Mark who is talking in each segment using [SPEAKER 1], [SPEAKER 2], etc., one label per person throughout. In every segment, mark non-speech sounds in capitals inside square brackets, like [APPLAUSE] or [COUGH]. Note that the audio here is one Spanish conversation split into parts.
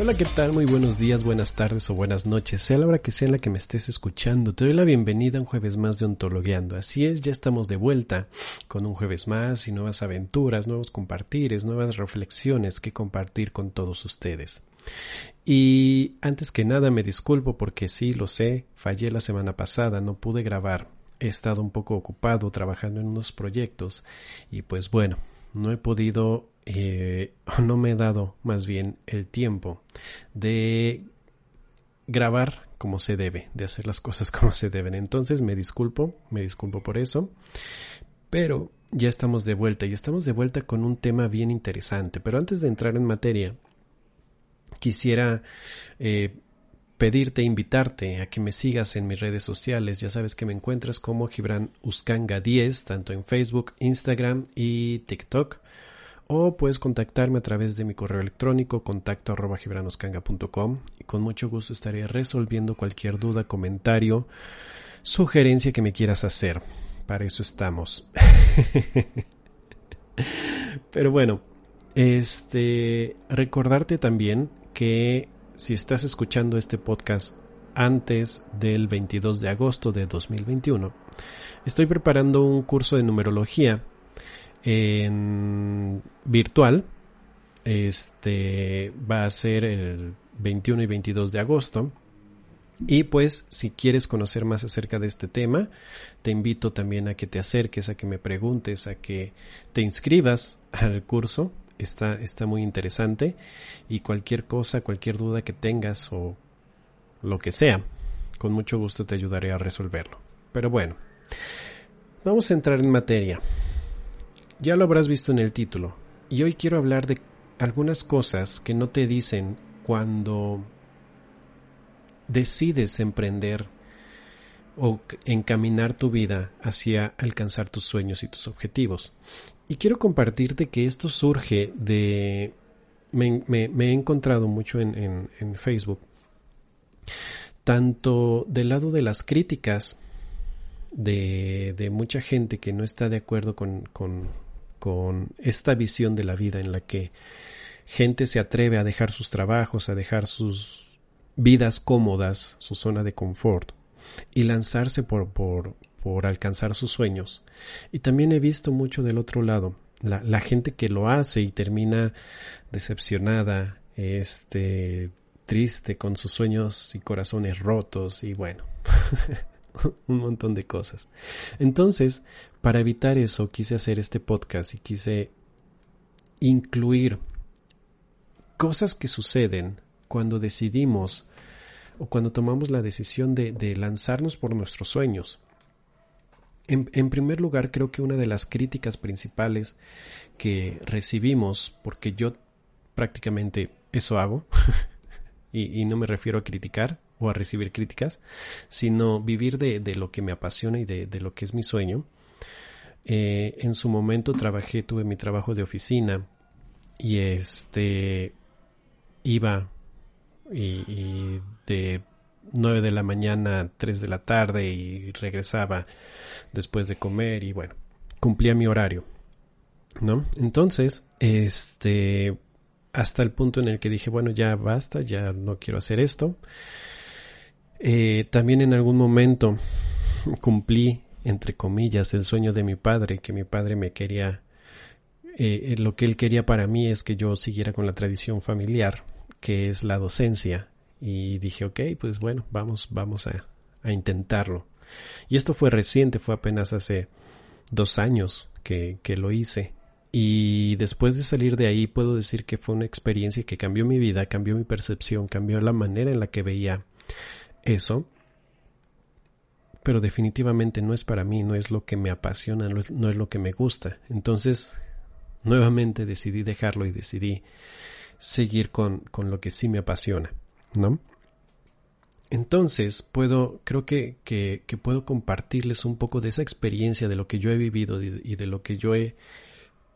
[SPEAKER 1] Hola, ¿qué tal? Muy buenos días, buenas tardes o buenas noches, sea la hora que sea en la que me estés escuchando. Te doy la bienvenida a un jueves más de Ontologueando. Así es, ya estamos de vuelta con un jueves más y nuevas aventuras, nuevos compartires, nuevas reflexiones que compartir con todos ustedes. Y antes que nada me disculpo porque sí, lo sé, fallé la semana pasada, no pude grabar. He estado un poco ocupado trabajando en unos proyectos y pues bueno, no he podido eh, [LAUGHS] no me he dado más bien el tiempo de grabar como se debe, de hacer las cosas [LAUGHS] como se deben. Entonces me disculpo, me disculpo por eso, pero ya estamos de vuelta y estamos de vuelta con un tema bien interesante. Pero antes de entrar en materia, quisiera eh, pedirte, invitarte a que me sigas en mis redes sociales. Ya sabes que me encuentras como Gibran Uscanga 10, tanto en Facebook, Instagram y TikTok o puedes contactarme a través de mi correo electrónico contacto arroba gibranoscanga.com y con mucho gusto estaré resolviendo cualquier duda, comentario, sugerencia que me quieras hacer. Para eso estamos. [LAUGHS] Pero bueno, este recordarte también que si estás escuchando este podcast antes del 22 de agosto de 2021, estoy preparando un curso de numerología en virtual. Este va a ser el 21 y 22 de agosto. Y pues si quieres conocer más acerca de este tema, te invito también a que te acerques, a que me preguntes, a que te inscribas al curso. Está, está muy interesante. Y cualquier cosa, cualquier duda que tengas o lo que sea, con mucho gusto te ayudaré a resolverlo. Pero bueno, vamos a entrar en materia. Ya lo habrás visto en el título, y hoy quiero hablar de algunas cosas que no te dicen cuando decides emprender o encaminar tu vida hacia alcanzar tus sueños y tus objetivos. Y quiero compartirte que esto surge de... Me, he encontrado mucho en, Facebook, tanto del lado de las críticas de, de mucha gente que no está de acuerdo con, con esta visión de la vida en la que gente se atreve a dejar sus trabajos, a dejar sus vidas cómodas, su zona de confort y lanzarse por, por, por alcanzar sus sueños. Y también he visto mucho del otro lado, la, la gente que lo hace y termina decepcionada, este, triste, con sus sueños y corazones rotos y bueno. [LAUGHS] [LAUGHS] un montón de cosas. Entonces, para evitar eso, quise hacer este podcast y quise incluir cosas que suceden cuando decidimos o cuando tomamos la decisión de, lanzarnos por nuestros sueños. En, en, primer lugar, creo que una de las críticas principales que recibimos, porque yo prácticamente eso hago, [LAUGHS] y, y, no me refiero a criticar, o a recibir críticas, sino vivir de, de lo que me apasiona y de, de lo que es mi sueño. Eh, en su momento trabajé, tuve mi trabajo de oficina y este iba y, de 9 de la mañana a 3 de la tarde y regresaba después de comer y bueno, cumplía mi horario. ¿No? Entonces, este, hasta el punto en el que dije, bueno, ya basta, ya no quiero hacer esto. Eh, también en algún momento cumplí, entre comillas, el sueño de mi padre, que mi padre me quería, eh, lo que él quería para mí es que yo siguiera con la tradición familiar, que es la docencia. Y dije, ok, pues bueno, vamos, vamos a, a intentarlo. Y esto fue reciente, fue apenas hace dos años que, que lo hice. Y después de salir de ahí puedo decir que fue una experiencia que cambió mi vida, cambió mi percepción, cambió la manera en la que veía eso, pero definitivamente no es para mí, no es lo que me apasiona, no es, lo que me gusta. Entonces, nuevamente decidí dejarlo y decidí seguir con, con lo que sí me apasiona, ¿no? Entonces, puedo, creo que, que, puedo compartirles un poco de esa experiencia, de lo que yo he vivido y de lo que yo he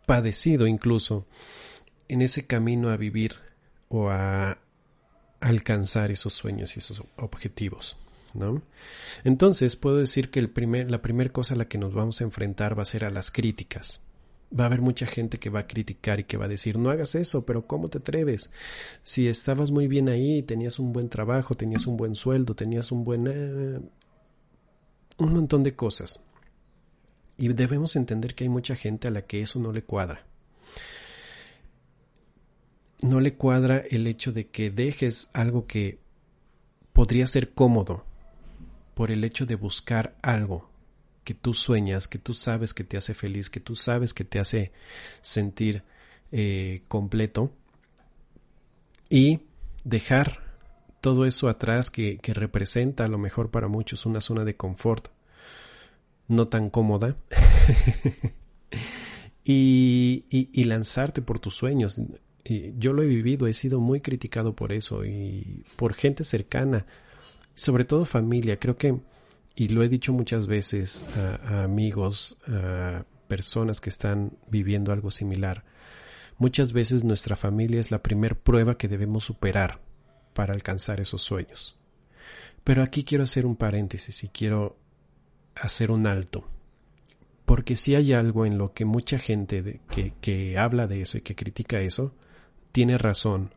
[SPEAKER 1] padecido incluso en ese camino a vivir o a alcanzar esos sueños y esos objetivos. ¿no? Entonces puedo decir que el primer, la primera cosa a la que nos vamos a enfrentar va a ser a las críticas. Va a haber mucha gente que va a criticar y que va a decir, no hagas eso, pero ¿cómo te atreves? Si estabas muy bien ahí, tenías un buen trabajo, tenías un buen sueldo, tenías un buen... Eh, un montón de cosas. Y debemos entender que hay mucha gente a la que eso no le cuadra. No le cuadra el hecho de que dejes algo que podría ser cómodo por el hecho de buscar algo que tú sueñas, que tú sabes que te hace feliz, que tú sabes que te hace sentir eh, completo y dejar todo eso atrás que, que, representa a lo mejor para muchos una zona de confort no tan cómoda [LAUGHS] y, y, y, lanzarte por tus sueños. Y yo lo he vivido, he sido muy criticado por eso y por gente cercana, sobre todo familia. Creo que y lo he dicho muchas veces a, amigos, a personas que están viviendo algo similar, muchas veces nuestra familia es la primer prueba que debemos superar para alcanzar esos sueños. Pero aquí quiero hacer un paréntesis y quiero hacer un alto. Porque si hay algo en lo que mucha gente que, que habla de eso y que critica eso, tiene razón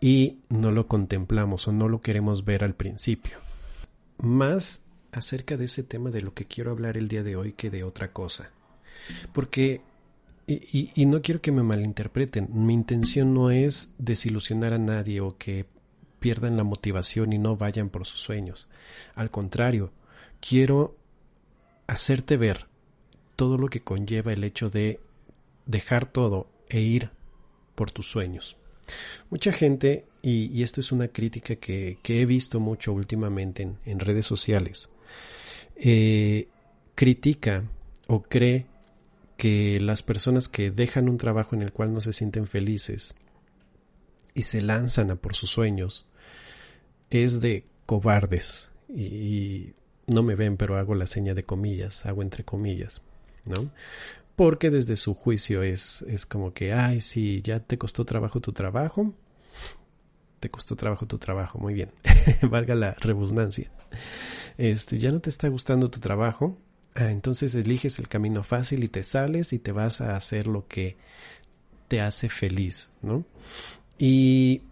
[SPEAKER 1] y no lo contemplamos o no lo queremos ver al principio. Más acerca de ese tema de lo que quiero hablar el día de hoy que de otra cosa. Porque, y, no quiero que me malinterpreten, mi intención no es desilusionar a nadie o que pierdan la motivación y no vayan por sus sueños. Al contrario, quiero hacerte ver todo lo que conlleva el hecho de dejar todo e ir por tus sueños. Mucha gente, y, esto es una crítica que, he visto mucho últimamente en redes sociales, eh, critica o cree que las personas que dejan un trabajo en el cual no se sienten felices y se lanzan a por sus sueños es de cobardes y, no me ven pero hago la seña de comillas, hago entre comillas, ¿no? Porque desde su juicio es, es como que, ay, si ya te costó trabajo tu trabajo, te costó trabajo tu trabajo, muy bien, [LAUGHS] valga la rebusnancia este, ya no te está gustando tu trabajo, ah, entonces eliges el camino fácil y te sales y te vas a hacer lo que te hace feliz, ¿no? Y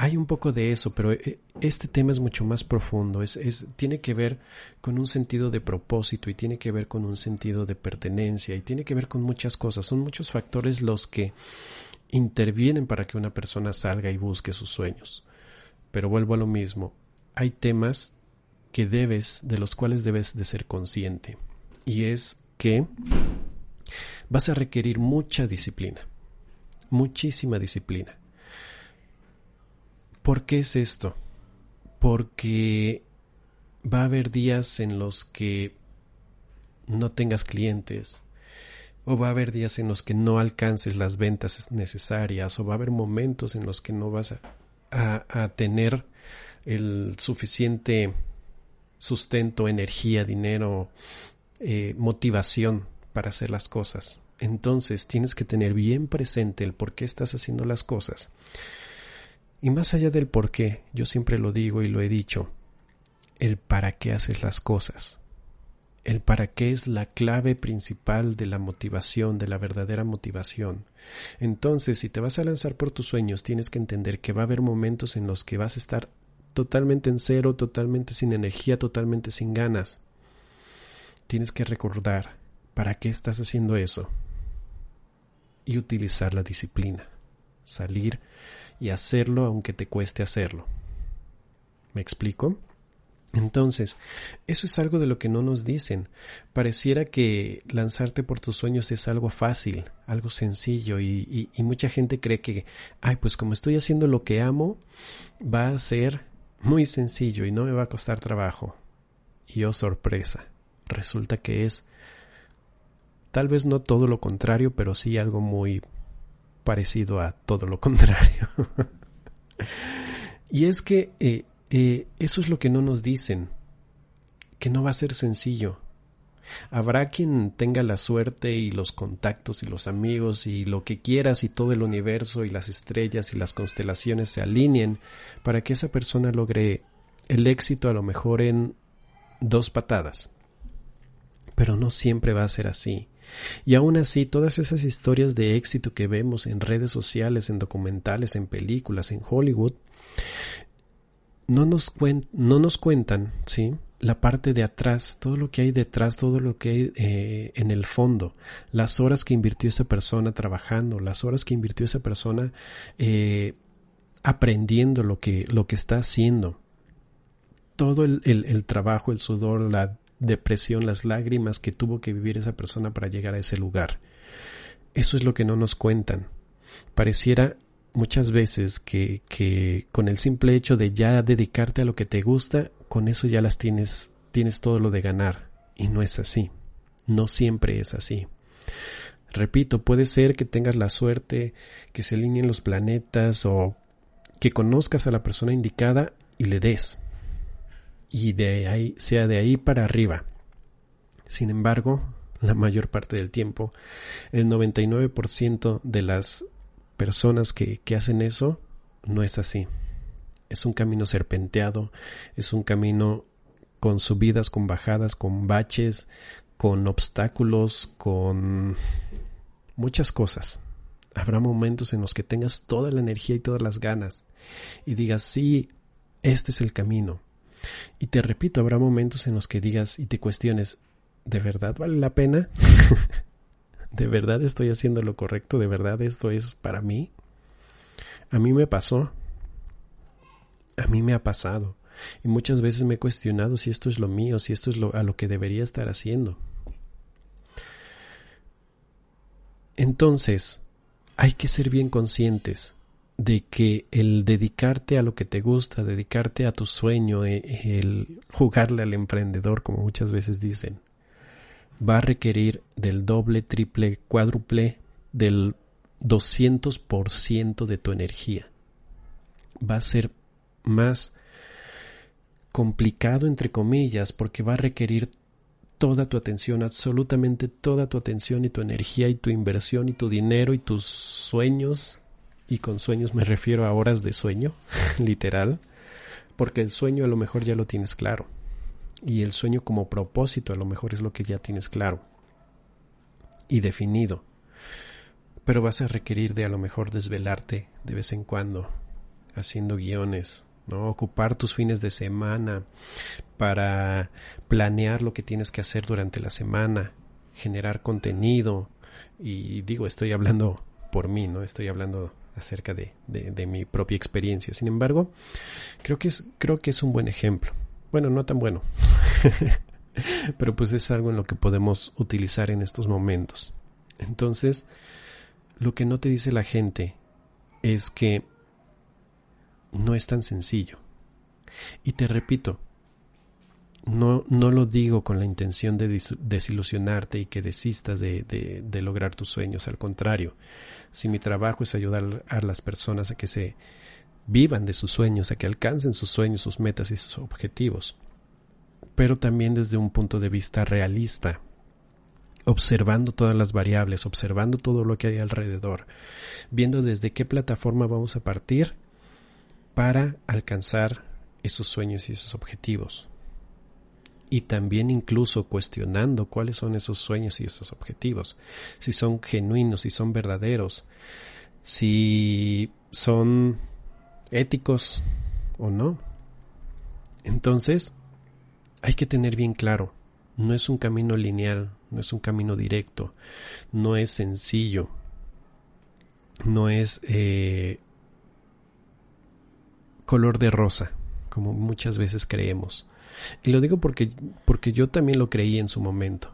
[SPEAKER 1] hay un poco de eso, pero eh, este tema es mucho más profundo, es, es, tiene que ver con un sentido de propósito y tiene que ver con un sentido de pertenencia y tiene que ver con muchas cosas, son muchos factores los que intervienen para que una persona salga y busque sus sueños. Pero vuelvo a lo mismo, hay temas que debes, de los cuales debes de ser consciente. Y es que vas a requerir mucha disciplina, muchísima disciplina. ¿Por qué es esto? Porque va a haber días en los que no tengas clientes, o va a haber días en los que no alcances las ventas necesarias, o va a haber momentos en los que no vas a, tener el suficiente sustento, energía, dinero, eh, motivación para hacer las cosas. Entonces tienes que tener bien presente el por qué estás haciendo las cosas. Y más allá del por qué, yo siempre lo digo y lo he dicho, el para qué haces las cosas. El para qué es la clave principal de la motivación, de la verdadera motivación. Entonces, si te vas a lanzar por tus sueños, tienes que entender que va a haber momentos en los que vas a estar totalmente en cero, totalmente sin energía, totalmente sin ganas. Tienes que recordar para qué estás haciendo eso y utilizar la disciplina. Salir y hacerlo aunque te cueste hacerlo. ¿Me explico? Entonces, eso es algo de lo que no nos dicen. Pareciera que lanzarte por tus sueños es algo fácil, algo sencillo, y, mucha gente cree que, ay, pues como estoy haciendo lo que amo, va a ser muy sencillo y no me va a costar trabajo. Y oh sorpresa, resulta que es tal vez no todo lo contrario, pero sí algo muy parecido a todo lo [LAUGHS] contrario. y es que eh, eh, eso es lo que no nos dicen, que no va a ser sencillo. Habrá quien tenga la suerte y los contactos y los amigos y lo que quieras y todo el universo y las estrellas y las constelaciones se alineen para que esa persona logre el éxito a lo mejor en dos patadas. Pero no siempre va a ser así. Y aún así, todas esas historias de éxito que vemos en redes sociales, en documentales, en películas, en Hollywood, no nos, no nos cuentan, ¿sí? La parte de atrás, todo lo que hay detrás, todo lo que hay eh, en el fondo, las horas que invirtió esa persona trabajando, las horas que invirtió esa persona eh, aprendiendo lo que, lo que está haciendo todo el, trabajo, el sudor, la depresión, las lágrimas que tuvo que vivir esa persona para llegar a ese lugar. Eso es lo que no nos cuentan. Pareciera muchas veces que, que con el simple hecho de ya dedicarte a lo que te gusta, con eso ya las tienes, tienes todo lo de ganar. Y no es así. No siempre es así. Repito, puede ser que tengas la suerte, que se alineen los planetas o que conozcas a la persona indicada y le des y de ahí, sea de ahí para arriba. Sin embargo, la mayor parte del tiempo, el 99% de las personas que, que hacen eso no es así. Es un camino serpenteado, es un camino con subidas, con bajadas, con baches, con obstáculos, con muchas cosas. Habrá momentos en los que tengas toda la energía y todas las ganas y digas, sí, este es el camino, y te repito, habrá momentos en los que digas y te cuestiones, ¿de verdad vale la pena? [LAUGHS] ¿De verdad estoy haciendo lo correcto? ¿De verdad esto es para mí? A mí me pasó. A mí me ha pasado. Y muchas veces me he cuestionado si esto es lo mío, si esto es lo, a lo que debería estar haciendo. Entonces, hay que ser bien conscientes de que el dedicarte a lo que te gusta, dedicarte a tu sueño, eh, el jugarle al emprendedor, como muchas veces dicen, va a requerir del doble, triple, cuádruple, del 200% de tu energía. Va a ser más complicado, entre comillas, porque va a requerir toda tu atención, absolutamente toda tu atención y tu energía y tu inversión y tu dinero y tus sueños y con sueños me refiero a horas de sueño, [LAUGHS] literal, porque el sueño a lo mejor ya lo tienes claro. Y el sueño como propósito a lo mejor es lo que ya tienes claro y definido. Pero vas a requerir de a lo mejor desvelarte de vez en cuando, haciendo guiones, ¿no? Ocupar tus fines de semana para planear lo que tienes que hacer durante la semana, generar contenido. Y digo, estoy hablando por mí, no estoy hablando acerca de, mi propia experiencia. Sin embargo, creo que es un buen ejemplo. Bueno, no tan bueno, [LAUGHS] pero pues es algo en lo que podemos utilizar en estos momentos. Entonces, lo que no te dice la gente es que no es tan sencillo. Y te repito, no, no lo digo con la intención de desilusionarte y que desistas de, de, lograr tus sueños. Al contrario, si mi trabajo es ayudar a las personas a que se vivan de sus sueños, a que alcancen sus sueños, sus metas y sus objetivos, pero también desde un punto de vista realista, observando todas las variables, observando todo lo que hay alrededor, viendo desde qué plataforma vamos a partir para alcanzar esos sueños y esos objetivos y también incluso cuestionando cuáles son esos sueños y esos objetivos, si son genuinos, si son verdaderos, si son éticos o no. Entonces, hay que tener bien claro, no es un camino lineal, no es un camino directo, no es sencillo, no es eh, color de rosa, como muchas veces creemos. Y lo digo porque, porque yo también lo creí en su momento.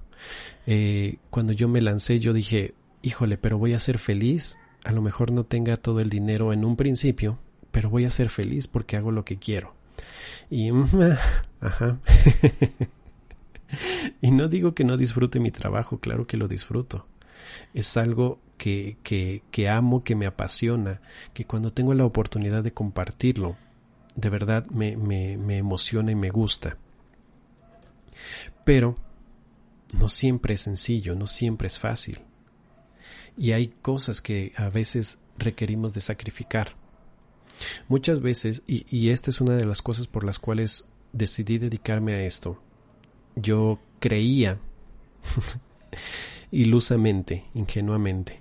[SPEAKER 1] Eh, cuando yo me lancé, yo dije, híjole, pero voy a ser feliz. A lo mejor no tenga todo el dinero en un principio, pero voy a ser feliz porque hago lo que quiero. Y, [LAUGHS] ajá. y no digo que no disfrute mi trabajo, claro que lo disfruto. Es algo que, que, que amo, que me apasiona, que cuando tengo la oportunidad de compartirlo, de verdad me, me, me emociona y me gusta. Pero no siempre es sencillo, no siempre es fácil. Y hay cosas que a veces requerimos de sacrificar. Muchas veces, y, y, esta es una de las cosas por las cuales decidí dedicarme a esto, yo creía [LAUGHS] ilusamente, ingenuamente,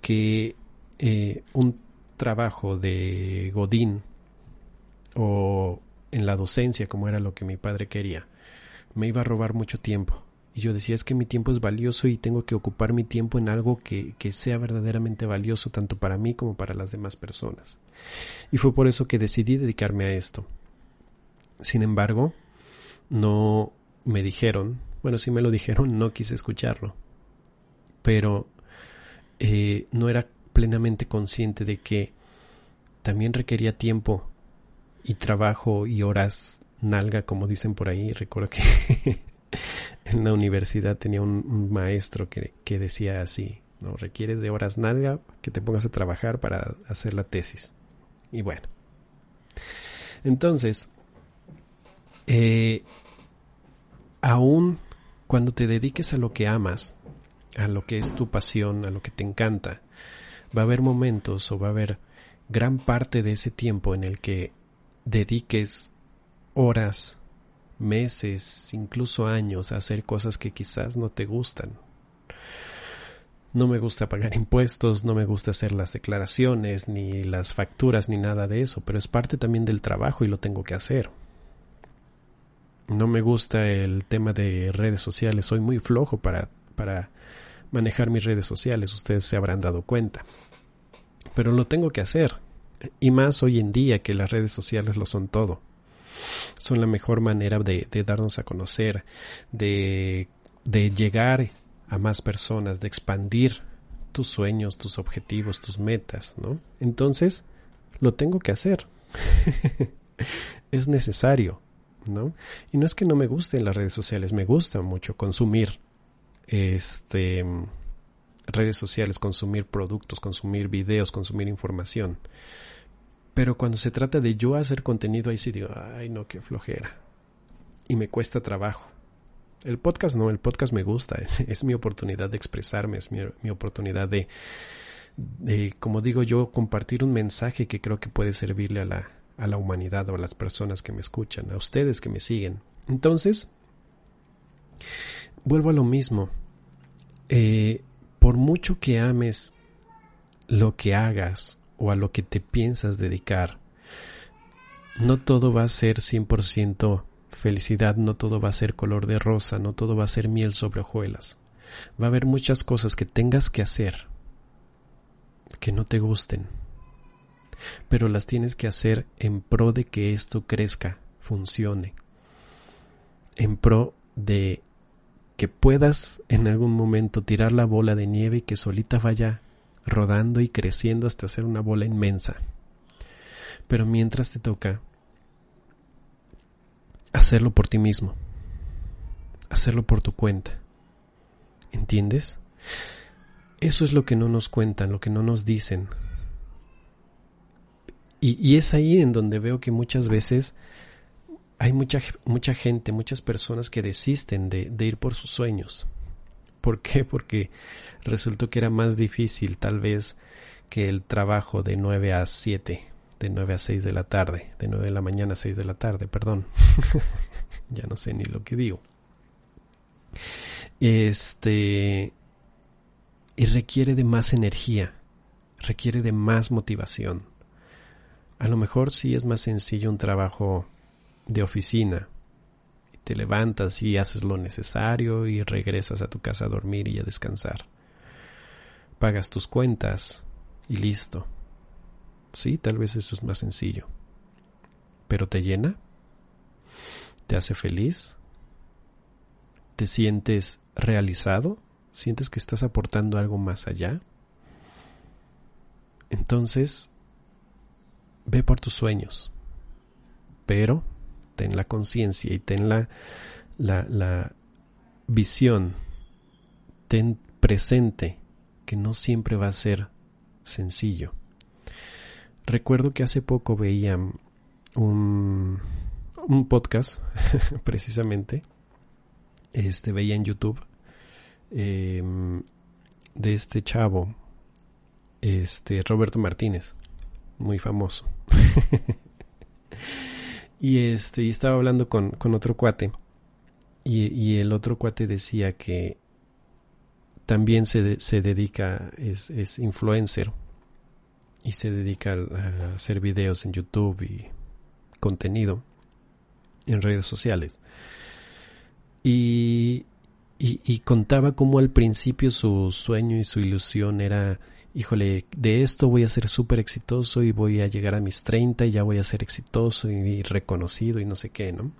[SPEAKER 1] que eh, un trabajo de Godín o en la docencia, como era lo que mi padre quería, me iba a robar mucho tiempo. Y yo decía, es que mi tiempo es valioso y tengo que ocupar mi tiempo en algo que, que sea verdaderamente valioso tanto para mí como para las demás personas. Y fue por eso que decidí dedicarme a esto. Sin embargo, no me dijeron, bueno, si me lo dijeron, no quise escucharlo. Pero eh, no era plenamente consciente de que también requería tiempo y trabajo y horas nalga, como dicen por ahí. Recuerdo que [LAUGHS] en la universidad tenía un, maestro que, que, decía así, ¿no? Requieres de horas nalga que te pongas a trabajar para hacer la tesis. Y bueno. Entonces, eh, aún cuando te dediques a lo que amas, a lo que es tu pasión, a lo que te encanta, va a haber momentos o va a haber gran parte de ese tiempo en el que dediques horas, meses, incluso años a hacer cosas que quizás no te gustan. No me gusta pagar impuestos, no me gusta hacer las declaraciones, ni las facturas, ni nada de eso, pero es parte también del trabajo y lo tengo que hacer. No me gusta el tema de redes sociales, soy muy flojo para, para manejar mis redes sociales, ustedes se habrán dado cuenta. Pero lo tengo que hacer, y más hoy en día que las redes sociales lo son todo. Son la mejor manera de, de darnos a conocer, de, de llegar a más personas, de expandir tus sueños, tus objetivos, tus metas, ¿no? Entonces, lo tengo que hacer. [LAUGHS] es necesario. ¿no? Y no es que no me gusten las redes sociales, me gusta mucho consumir este redes sociales, consumir productos, consumir videos, consumir información. Pero cuando se trata de yo hacer contenido, ahí sí digo, ay no, qué flojera. Y me cuesta trabajo. El podcast no, el podcast me gusta, [LAUGHS] es mi oportunidad de expresarme, es mi, mi oportunidad de, como digo yo, compartir un mensaje que creo que puede servirle a la, a la humanidad o a las personas que me escuchan, a ustedes que me siguen. Entonces, vuelvo a lo mismo. Eh, por mucho que ames lo que hagas o a lo que te piensas dedicar, no todo va a ser 100% felicidad, no todo va a ser color de rosa, no todo va a ser miel sobre hojuelas. Va a haber muchas cosas que tengas que hacer que no te gusten, pero las tienes que hacer en pro de que esto crezca, funcione, en pro de que puedas en algún momento tirar la bola de nieve y que solita vaya rodando y creciendo hasta ser una bola inmensa. Pero mientras te toca hacerlo por ti mismo, hacerlo por tu cuenta. ¿Entiendes? Eso es lo que no nos cuentan, lo que no nos dicen, y, es ahí en donde veo que muchas veces hay mucha, mucha gente, muchas personas que desisten de, de ir por sus sueños. ¿Por qué? [LAUGHS] Porque resultó que era más difícil tal vez que el trabajo de 9 a 7, de 9 a 6 de la tarde, de 9 de la mañana a 6 de la tarde, perdón. [LAUGHS] ya no sé ni lo que digo. Este y requiere de más energía, requiere de más motivación. A lo mejor sí es más sencillo un trabajo de oficina. Te levantas y haces lo necesario y regresas a tu casa a dormir y a descansar. Pagas tus cuentas y listo. Sí, tal vez eso es más sencillo. Pero te llena? ¿Te hace feliz? ¿Te sientes realizado? ¿Sientes que estás aportando algo más allá? Entonces, ve por tus sueños, pero ten la conciencia y ten la, la, visión, ten presente que no siempre va a ser sencillo. Recuerdo que hace poco veía un, un podcast, [LAUGHS] precisamente, este veía en YouTube, em, de este chavo, este Roberto Martínez, muy famoso. [LAUGHS] y este, y estaba hablando con, con otro cuate, y, y, el otro cuate decía que también se, se dedica, es, es influencer, y se dedica a hacer videos en YouTube y contenido en redes sociales. Y, y, contaba cómo al principio su sueño y su ilusión era, híjole, de esto voy a ser súper exitoso y voy a llegar a mis 30 y ya voy a ser exitoso y, reconocido y no sé qué, ¿no?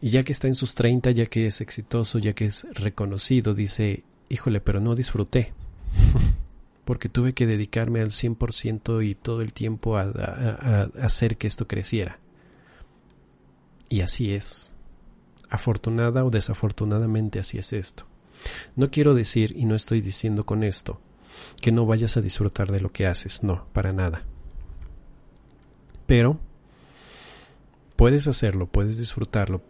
[SPEAKER 1] Y ya que está en sus 30, ya que es exitoso, ya que es reconocido, dice, híjole, pero no disfruté. [LAUGHS] porque tuve que dedicarme al 100% y todo el tiempo a, hacer que esto creciera. Y así es. Afortunada o desafortunadamente así es esto. No quiero decir, y no estoy diciendo con esto, que no vayas a disfrutar de lo que haces, no, para nada. Pero puedes hacerlo, puedes disfrutarlo,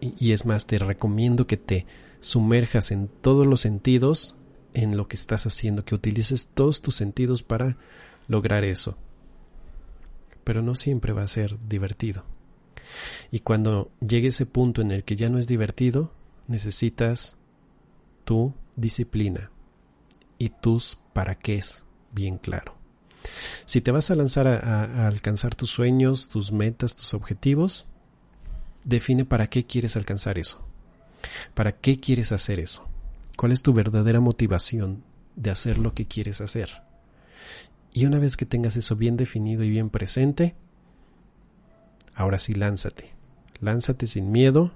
[SPEAKER 1] y, es más, te recomiendo que te sumerjas en todos los sentidos en lo que estás haciendo, que utilices todos tus sentidos para lograr eso. Pero no siempre va a ser divertido. Y cuando llegue ese punto en el que ya no es divertido, necesitas tu disciplina y tus para qué es bien claro. Si te vas a lanzar a, a, alcanzar tus sueños, tus metas, tus objetivos, define para qué quieres alcanzar eso. ¿Para qué quieres hacer eso? ¿Cuál es tu verdadera motivación de hacer lo que quieres hacer? Y una vez que tengas eso bien definido y bien presente, ahora sí lánzate. Lánzate sin miedo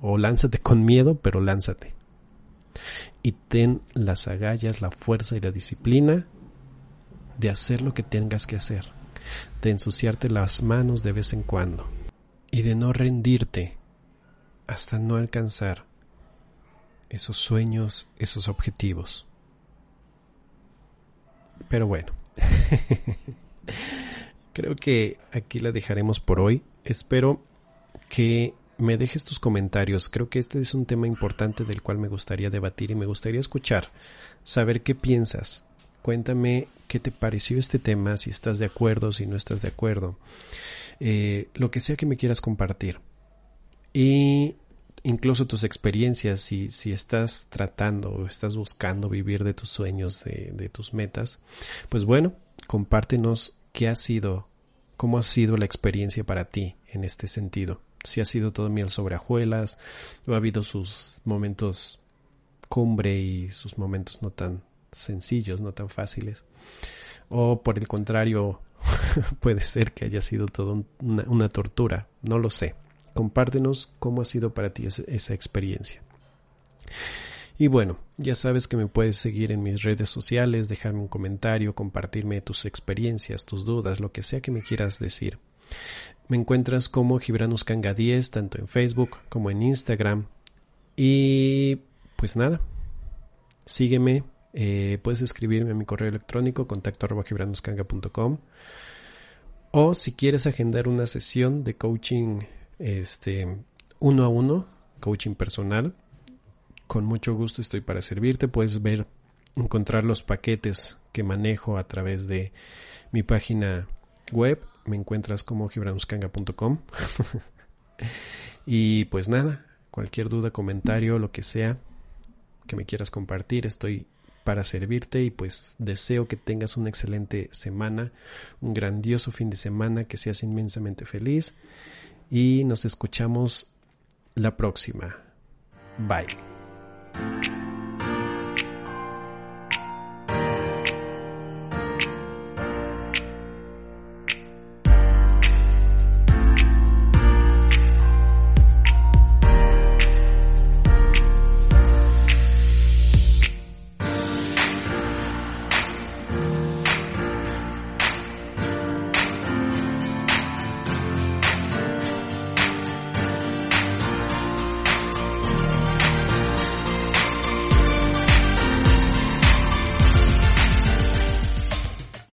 [SPEAKER 1] o lánzate con miedo, pero lánzate. Y ten las agallas, la fuerza y la disciplina de hacer lo que tengas que hacer, de ensuciarte las manos de vez en cuando y de no rendirte hasta no alcanzar esos sueños, esos objetivos. Pero bueno, [LAUGHS] creo que aquí la dejaremos por hoy. Espero que me dejes tus comentarios. Creo que este es un tema importante del cual me gustaría debatir y me gustaría escuchar, saber qué piensas. Cuéntame qué te pareció este tema, si estás de acuerdo, si no estás de acuerdo, eh, lo que sea que me quieras compartir. Y incluso tus experiencias, si, si estás tratando o estás buscando vivir de tus sueños, de, de tus metas, pues bueno, compártenos qué ha sido, cómo ha sido la experiencia para ti en este sentido. Si ha sido todo miel sobre ajuelas, o ha habido sus momentos cumbre y sus momentos no tan sencillos, no tan fáciles. O por el contrario, [LAUGHS] puede ser que haya sido todo una, una tortura, no lo sé. Compártenos cómo ha sido para ti esa, experiencia. Y bueno, ya sabes que me puedes seguir en mis redes sociales, dejarme un comentario, compartirme tus experiencias, tus dudas, lo que sea que me quieras decir. Me encuentras como Gibranuscanga 10, tanto en Facebook como en Instagram. Y pues nada, sígueme, eh, puedes escribirme a mi correo electrónico contacto o si quieres agendar una sesión de coaching este, uno a uno, coaching personal. Con mucho gusto estoy para servirte. Puedes ver, encontrar los paquetes que manejo a través de mi página web. Me encuentras como gibranuskanga.com. [LAUGHS] y pues nada, cualquier duda, comentario, lo que sea que me quieras compartir, estoy para servirte y pues deseo que tengas una excelente semana, un grandioso fin de semana, que seas inmensamente feliz y nos escuchamos la próxima. Bye.